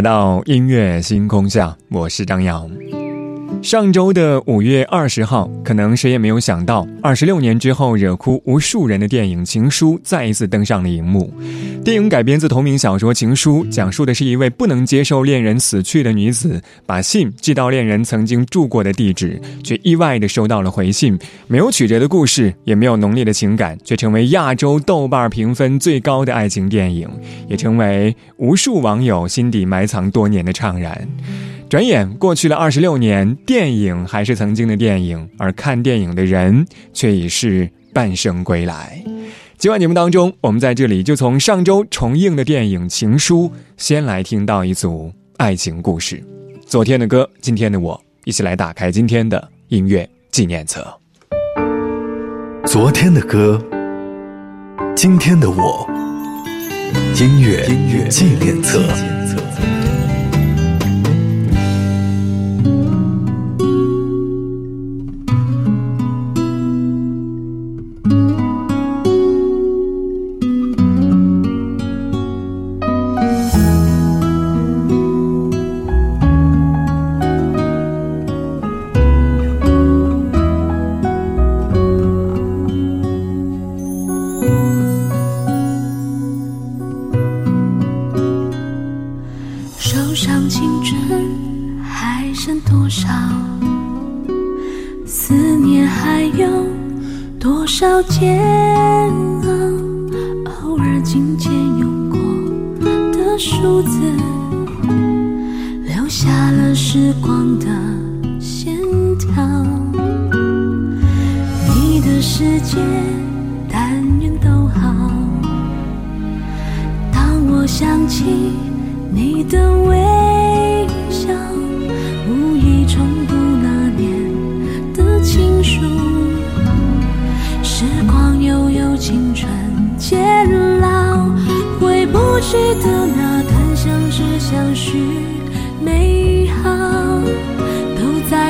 来到音乐星空下，我是张扬。上周的五月二十号，可能谁也没有想到，二十六年之后，惹哭无数人的电影《情书》再一次登上了荧幕。电影改编自同名小说《情书》，讲述的是一位不能接受恋人死去的女子，把信寄到恋人曾经住过的地址，却意外地收到了回信。没有曲折的故事，也没有浓烈的情感，却成为亚洲豆瓣评分最高的爱情电影，也成为无数网友心底埋藏多年的怅然。转眼过去了二十六年。电影还是曾经的电影，而看电影的人却已是半生归来。今晚节目当中，我们在这里就从上周重映的电影《情书》先来听到一组爱情故事。昨天的歌，今天的我，一起来打开今天的音乐纪念册。昨天的歌，今天的我，音乐纪念册。时光的线条，你的世界但愿都好。当我想起你的微笑，无意重读那年的情书。时光悠悠，青春渐老，回不去的那段相知相许。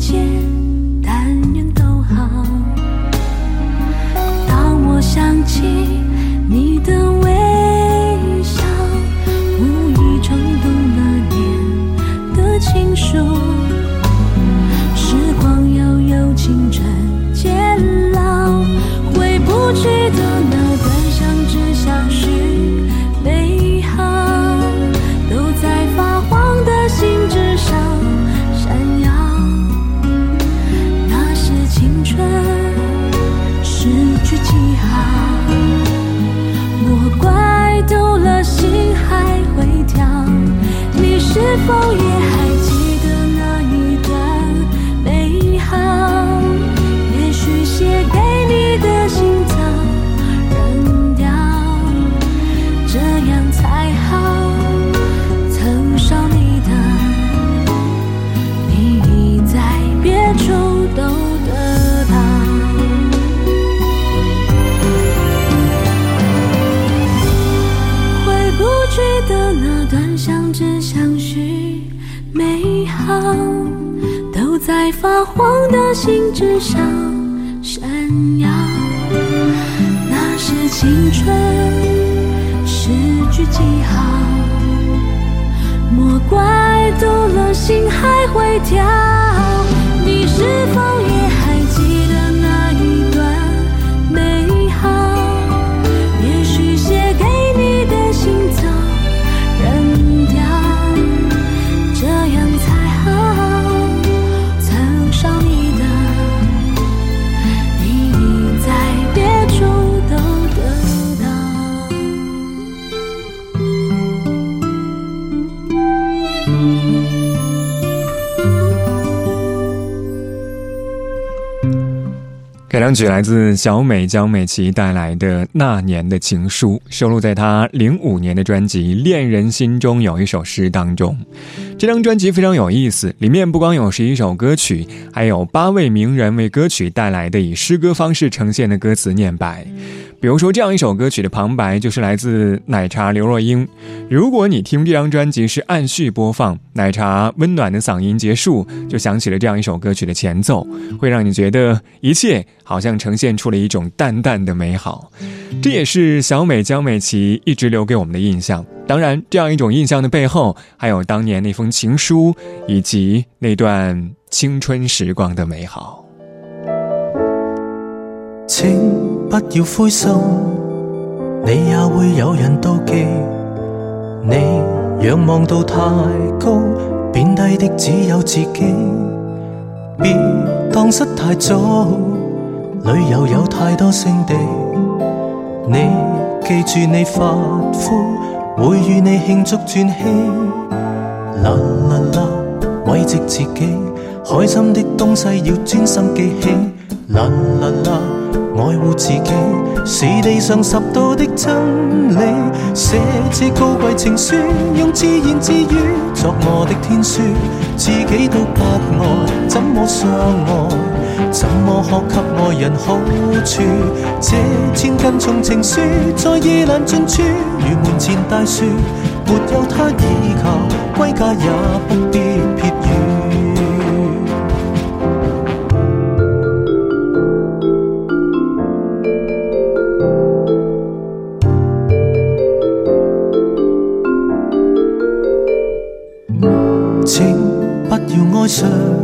间。这两曲来自小美江美琪带来的《那年的情书》，收录在她零五年的专辑《恋人心中有一首诗》当中。这张专辑非常有意思，里面不光有十一首歌曲，还有八位名人为歌曲带来的以诗歌方式呈现的歌词念白。比如说，这样一首歌曲的旁白就是来自奶茶刘若英。如果你听这张专辑是按序播放，奶茶温暖的嗓音结束，就响起了这样一首歌曲的前奏，会让你觉得一切好像呈现出了一种淡淡的美好。这也是小美江美琪一直留给我们的印象。当然，这样一种印象的背后，还有当年那封情书，以及那段青春时光的美好。请不要灰心，你也会有人妒忌。你仰望到太高，贬低的只有自己。别荡失太早，旅游有太多胜地。你记住你发肤。会与你庆祝转机，啦啦啦，慰藉自己。开心的东西要专心记起，啦啦啦，爱护自己是地上十度的真理。写支高贵情书，用自言自语作我的天书，自己都不爱，怎么相爱？怎么可给爱人好处？这千根重情书在夜阑尽处。如门前大树，没有他倚靠，归家也不必撇雨。请不要哀伤。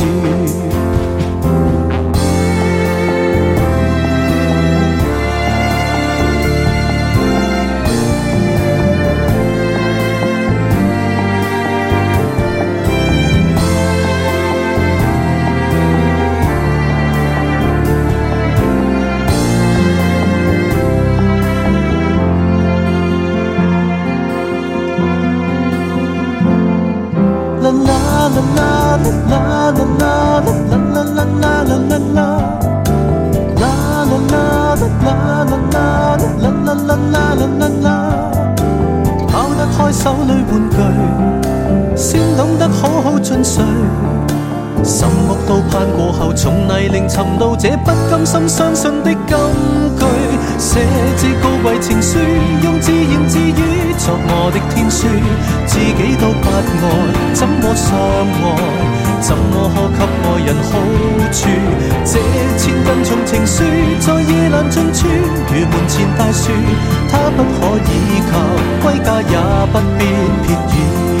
跑得开手里玩具，先懂得好好进睡。心木到盼过后，从泥泞寻到这不甘心相信的金。写这高贵情书，用自言自语作我的天书，自己都不爱，怎么相爱？怎么可给爱人好处？这千斤重情书，在夜阑尽穿，如门前大树，它不可以求，归家也不必撇远。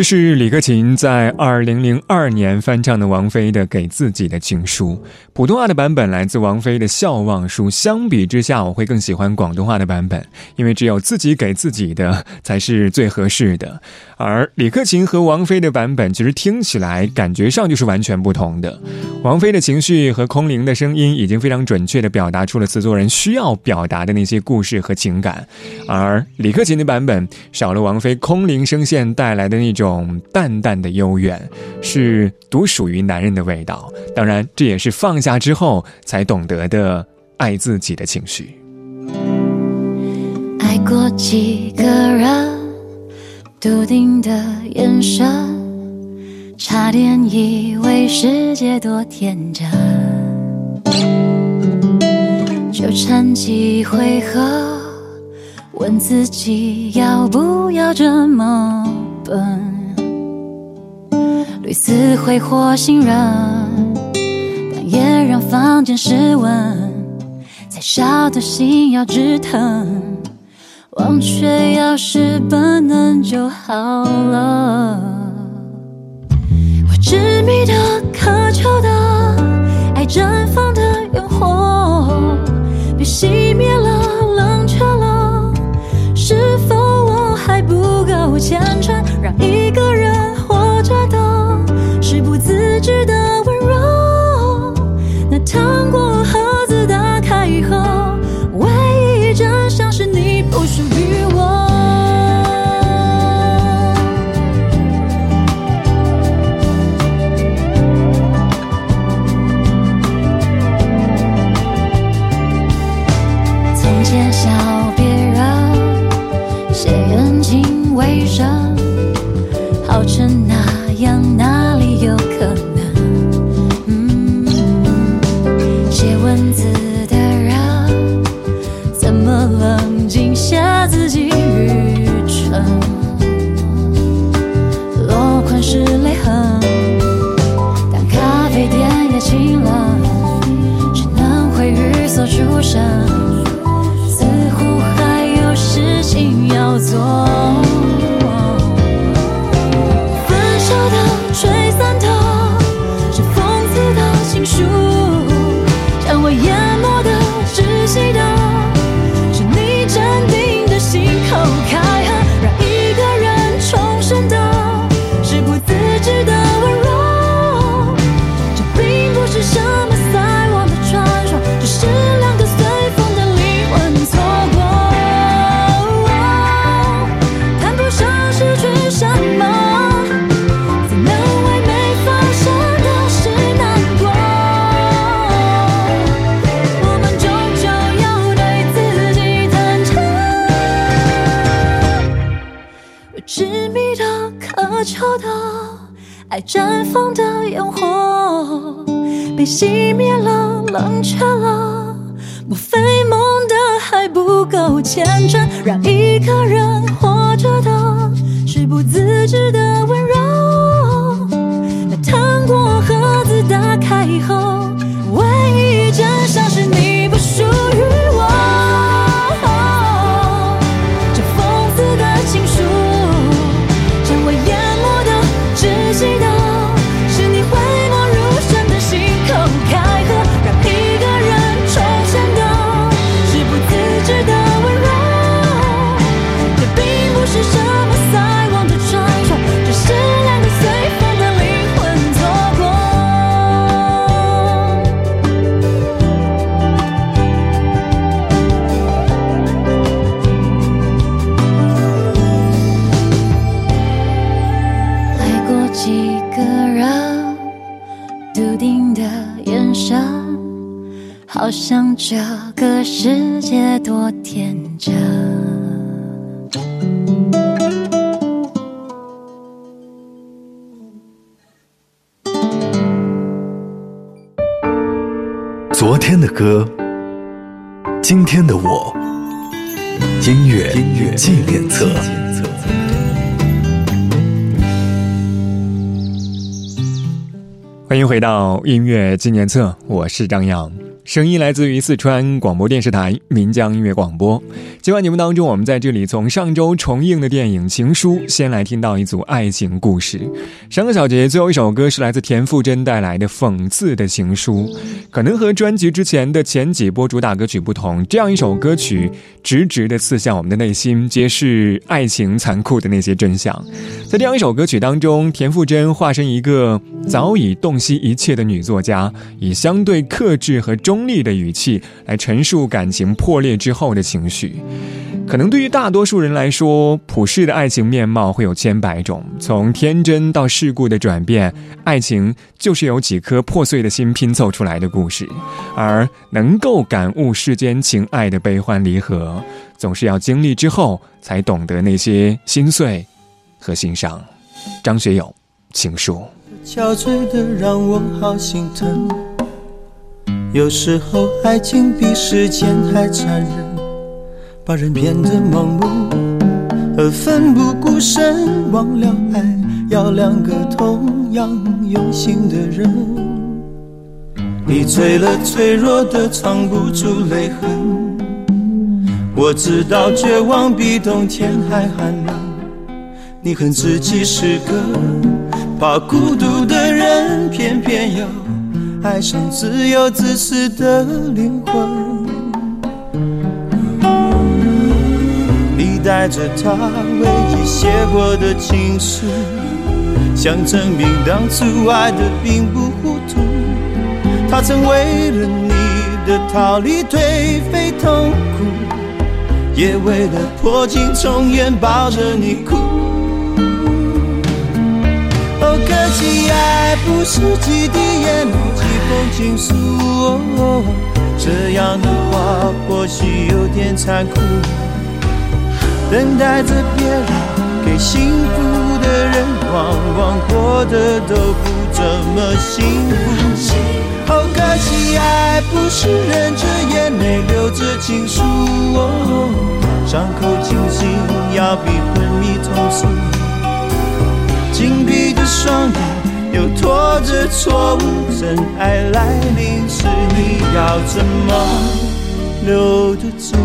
这是李克勤在二零零二年翻唱的王菲的《给自己的情书》。普通话的版本来自王菲的《笑忘书》，相比之下，我会更喜欢广东话的版本，因为只有自己给自己的才是最合适的。而李克勤和王菲的版本，其实听起来感觉上就是完全不同的。王菲的情绪和空灵的声音，已经非常准确的表达出了词作人需要表达的那些故事和情感，而李克勤的版本少了王菲空灵声线带来的那种。淡淡的幽怨，是独属于男人的味道。当然，这也是放下之后才懂得的爱自己的情绪。爱过几个人，笃定的眼神，差点以为世界多天真。纠缠几回合，问自己要不要这么笨。彼此挥霍信任，但也让房间失温。再晓的心要止疼，忘却要是本能就好了。我执迷的、渴求的，爱绽放的烟火，被熄灭了、冷却了，是否我还不够虔诚，让一个人活着的？是不自知的温柔，那烫过。透的爱绽放的烟火被熄灭了，冷却了。莫非梦的还不够虔诚，让一个人活着的是不自知的温柔？那糖果盒子打开以后，唯一真相是你。这个世界多天真。昨天的歌，今天的我，音乐音乐纪念册。欢迎回到音乐纪念册，我是张扬。声音来自于四川广播电视台岷江音乐广播。今晚节目当中，我们在这里从上周重映的电影《情书》先来听到一组爱情故事。上个小节最后一首歌是来自田馥甄带来的《讽刺的情书》，可能和专辑之前的前几波主打歌曲不同，这样一首歌曲直直的刺向我们的内心，揭示爱情残酷的那些真相。在这样一首歌曲当中，田馥甄化身一个早已洞悉一切的女作家，以相对克制和中。锋利的语气来陈述感情破裂之后的情绪，可能对于大多数人来说，普世的爱情面貌会有千百种，从天真到世故的转变，爱情就是由几颗破碎的心拼凑出来的故事。而能够感悟世间情爱的悲欢离合，总是要经历之后才懂得那些心碎和欣赏。张学友，情书。憔悴的让我好心疼。有时候，爱情比时间还残忍，把人变得盲目而奋不顾身，忘了爱要两个同样用心的人。你醉了，脆弱的藏不住泪痕。我知道，绝望比冬天还寒冷。你恨自己是个怕孤独的人，偏偏要。爱上自由自私的灵魂，你带着他唯一写过的情书，想证明当初爱的并不糊涂。他曾为了你的逃离颓废痛苦，也为了破镜重圆抱着你哭。哦，可惜爱不是几滴眼泪。收情书，这样的话或许有点残酷。等待着别人给幸福的人，往往过的都不怎么幸福。好可惜，爱不是忍着眼泪留着情书，哦，伤口清醒要比昏迷痛楚，紧闭着双眼。又拖着错误，真爱来临时，你要怎么留得住？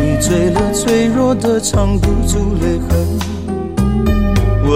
你醉了，脆弱的藏不住泪痕。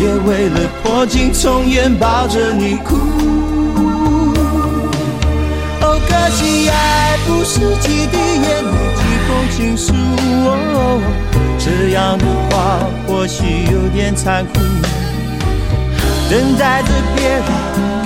也为了破镜重圆抱着你哭。哦，可惜爱不是几滴眼泪、几封情书。哦，这样的话或许有点残酷，等待着别人。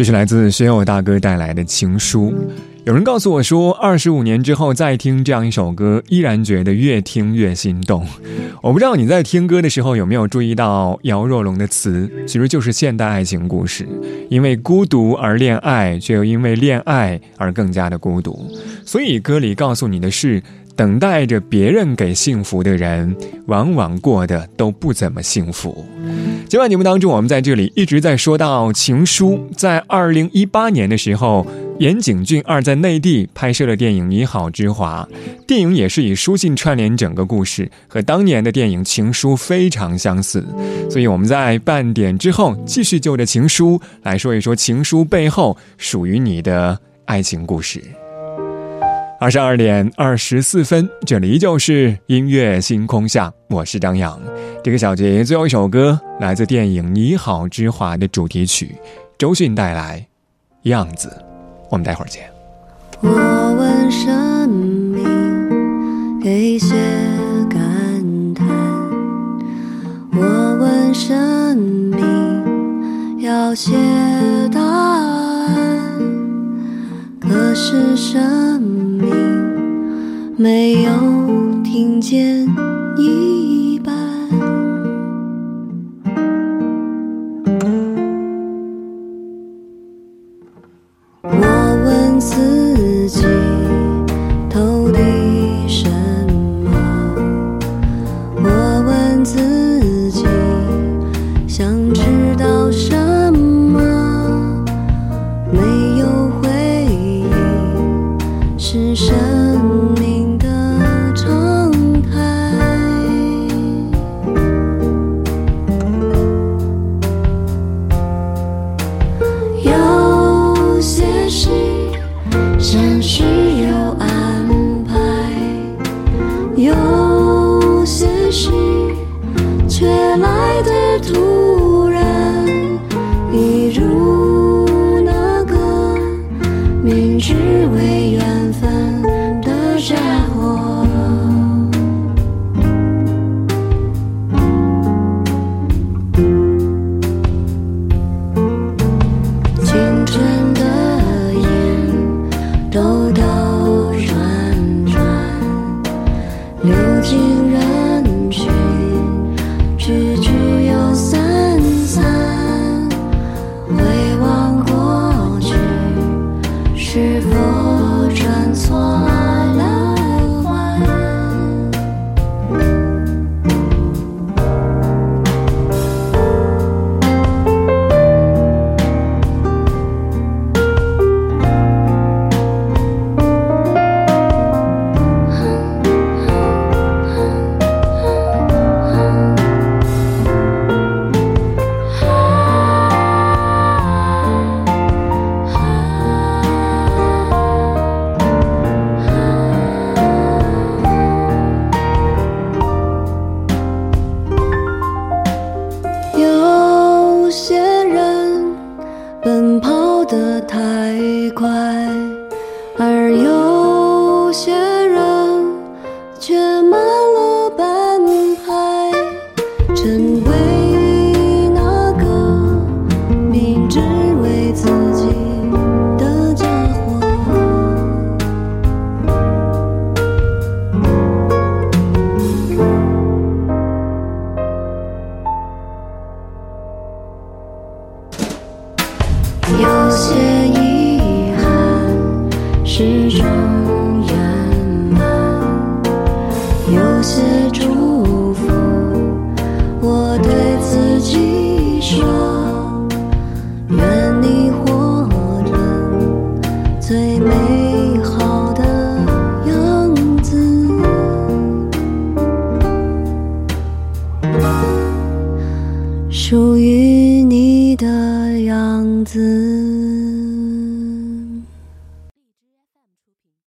这是来自学友大哥带来的情书。有人告诉我说，二十五年之后再听这样一首歌，依然觉得越听越心动。我不知道你在听歌的时候有没有注意到，姚若龙的词其实就是现代爱情故事，因为孤独而恋爱，却又因为恋爱而更加的孤独。所以歌里告诉你的是。等待着别人给幸福的人，往往过得都不怎么幸福。今晚节目当中，我们在这里一直在说到《情书》。在二零一八年的时候，岩井俊二在内地拍摄了电影《你好，之华》，电影也是以书信串联整个故事，和当年的电影《情书》非常相似。所以，我们在半点之后继续就着《情书》来说一说《情书》背后属于你的爱情故事。二十二点二十四分，这里依旧是音乐星空下，我是张扬。这个小节最后一首歌来自电影《你好，之华》的主题曲，周迅带来《样子》，我们待会儿见。我问生命给些感叹，我问生命要写答案。何时生命没有听见一半？我问自己。只为远。